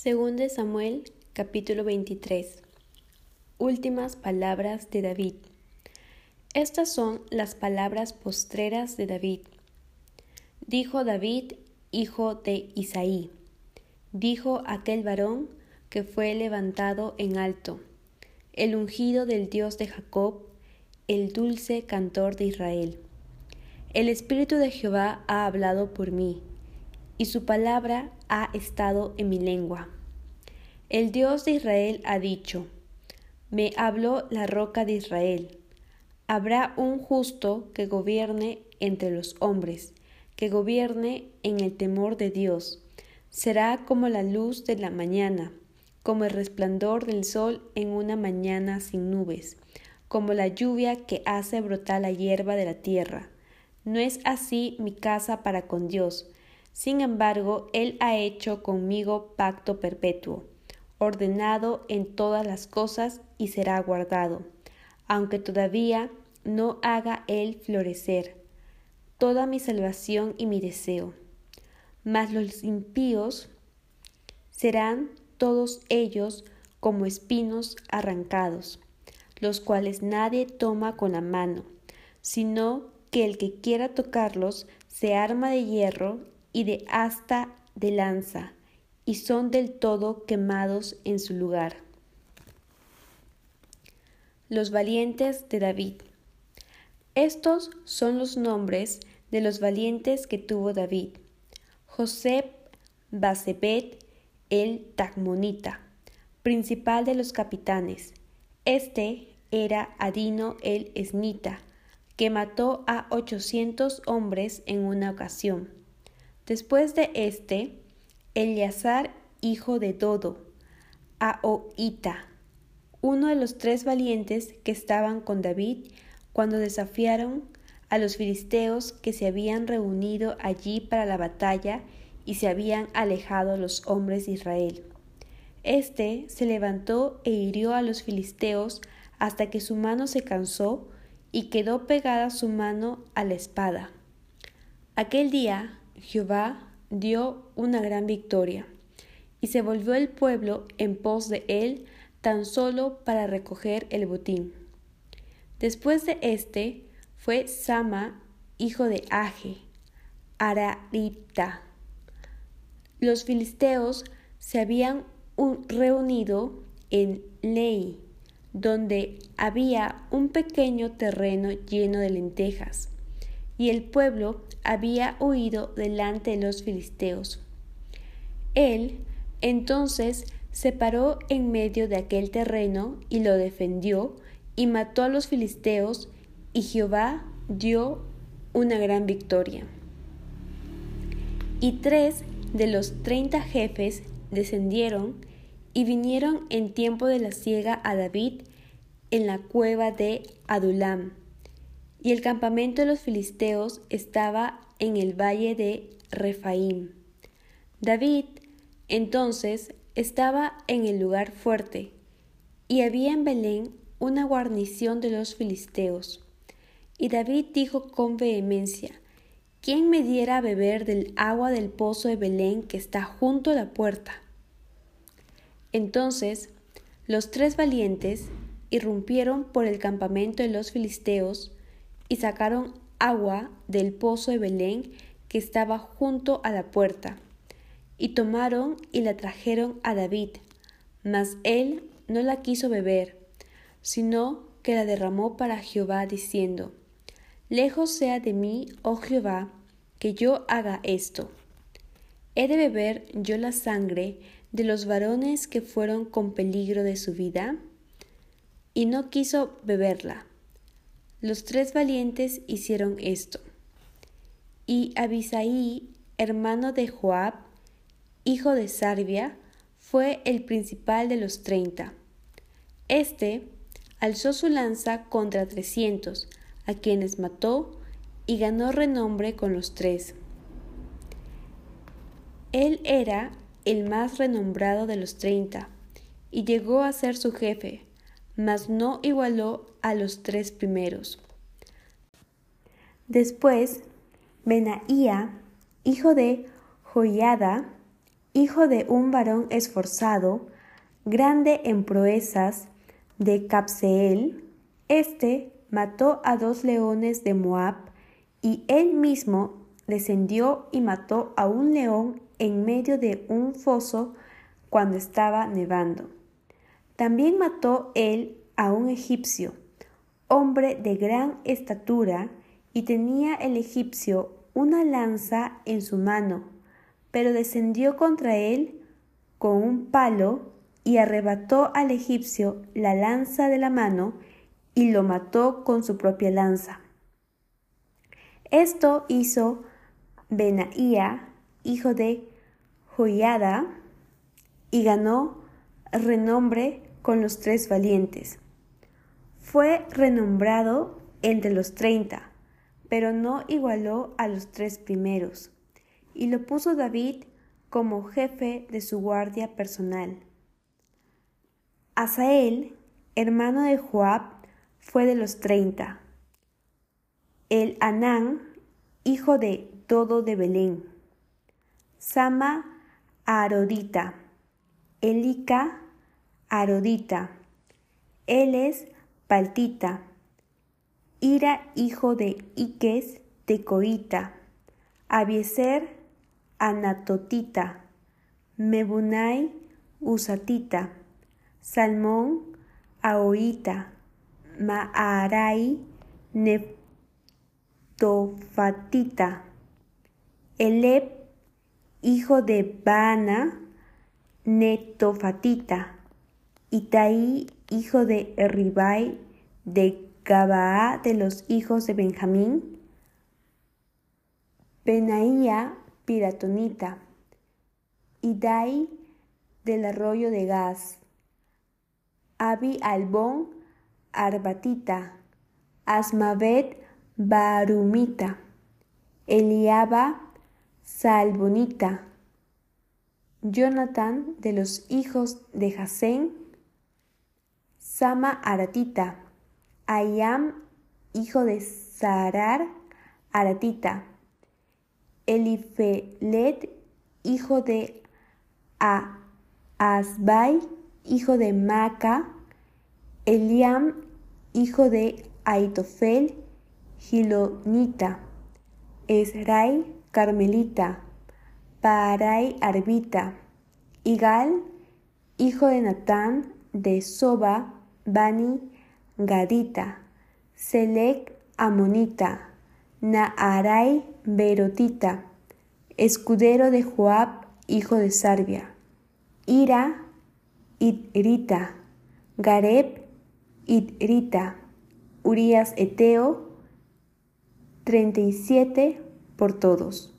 Según Samuel, capítulo 23. Últimas palabras de David. Estas son las palabras postreras de David. Dijo David, hijo de Isaí. Dijo aquel varón que fue levantado en alto, el ungido del Dios de Jacob, el dulce cantor de Israel. El Espíritu de Jehová ha hablado por mí y su palabra ha estado en mi lengua. El Dios de Israel ha dicho, me habló la roca de Israel. Habrá un justo que gobierne entre los hombres, que gobierne en el temor de Dios. Será como la luz de la mañana, como el resplandor del sol en una mañana sin nubes, como la lluvia que hace brotar la hierba de la tierra. No es así mi casa para con Dios, sin embargo, Él ha hecho conmigo pacto perpetuo, ordenado en todas las cosas y será guardado, aunque todavía no haga Él florecer toda mi salvación y mi deseo. Mas los impíos serán todos ellos como espinos arrancados, los cuales nadie toma con la mano, sino que el que quiera tocarlos se arma de hierro y de asta de lanza, y son del todo quemados en su lugar. Los valientes de David. Estos son los nombres de los valientes que tuvo David. José Basebet el Tagmonita, principal de los capitanes. Este era Adino el Esnita, que mató a ochocientos hombres en una ocasión. Después de este, Eleazar, hijo de Dodo, Ahoita, uno de los tres valientes que estaban con David cuando desafiaron a los filisteos que se habían reunido allí para la batalla y se habían alejado los hombres de Israel. Este se levantó e hirió a los filisteos hasta que su mano se cansó y quedó pegada su mano a la espada. Aquel día Jehová dio una gran victoria, y se volvió el pueblo en pos de él tan solo para recoger el botín. Después de éste fue Sama, hijo de Age, Ararita. Los filisteos se habían reunido en Lei, donde había un pequeño terreno lleno de lentejas y el pueblo había huido delante de los filisteos. Él entonces se paró en medio de aquel terreno y lo defendió y mató a los filisteos y Jehová dio una gran victoria. Y tres de los treinta jefes descendieron y vinieron en tiempo de la siega a David en la cueva de Adulam y el campamento de los filisteos estaba en el valle de Refaim. David entonces estaba en el lugar fuerte, y había en Belén una guarnición de los filisteos. Y David dijo con vehemencia, ¿quién me diera a beber del agua del pozo de Belén que está junto a la puerta? Entonces los tres valientes irrumpieron por el campamento de los filisteos, y sacaron agua del pozo de Belén que estaba junto a la puerta, y tomaron y la trajeron a David, mas él no la quiso beber, sino que la derramó para Jehová, diciendo, Lejos sea de mí, oh Jehová, que yo haga esto. ¿He de beber yo la sangre de los varones que fueron con peligro de su vida? Y no quiso beberla. Los tres valientes hicieron esto. Y Abisaí, hermano de Joab, hijo de Sarbia, fue el principal de los treinta. Este alzó su lanza contra trescientos, a quienes mató y ganó renombre con los tres. Él era el más renombrado de los treinta, y llegó a ser su jefe, mas no igualó a los tres primeros. Después, Benaía, hijo de Joiada, hijo de un varón esforzado, grande en proezas, de Capseel, este mató a dos leones de Moab, y él mismo descendió y mató a un león en medio de un foso cuando estaba nevando. También mató él a un egipcio, hombre de gran estatura, y tenía el egipcio una lanza en su mano, pero descendió contra él con un palo y arrebató al egipcio la lanza de la mano y lo mató con su propia lanza. Esto hizo Benaía, hijo de Joiada, y ganó renombre con los tres valientes. Fue renombrado entre los treinta, pero no igualó a los tres primeros, y lo puso David como jefe de su guardia personal. Asael, hermano de Joab, fue de los treinta. El Anán, hijo de Todo de Belén. Sama, Arodita. Elica, Arodita. Él es Paltita. Ira, hijo de Iques, de Coita. Abieser, Anatotita. Mebunai, Usatita. Salmón, Aoita. Maarai, Neftofatita. Elep, hijo de Bana, Netofatita. Itaí, hijo de Ribai, de Gabaa de los hijos de Benjamín, Benaía, Piratonita, Idai, del arroyo de Gaz, Abi Albón, Arbatita, Asmavet, Barumita, Eliaba, Salbonita, Jonathan de los hijos de Jasén, Sama Aratita, Ayam, hijo de Sarar, Aratita, Elifelet, hijo de Asbai, hijo de Maca, Eliam, hijo de Aitofel, Gilonita, Esrai, Carmelita, Parai, Arbita, Igal, hijo de Natán, de Soba, Bani, Gadita, Selec, Amonita, Naarai, Berotita, escudero de Joab, hijo de Sarbia, Ira, Idrita, Gareb, Idrita, Urias Eteo, 37 por todos.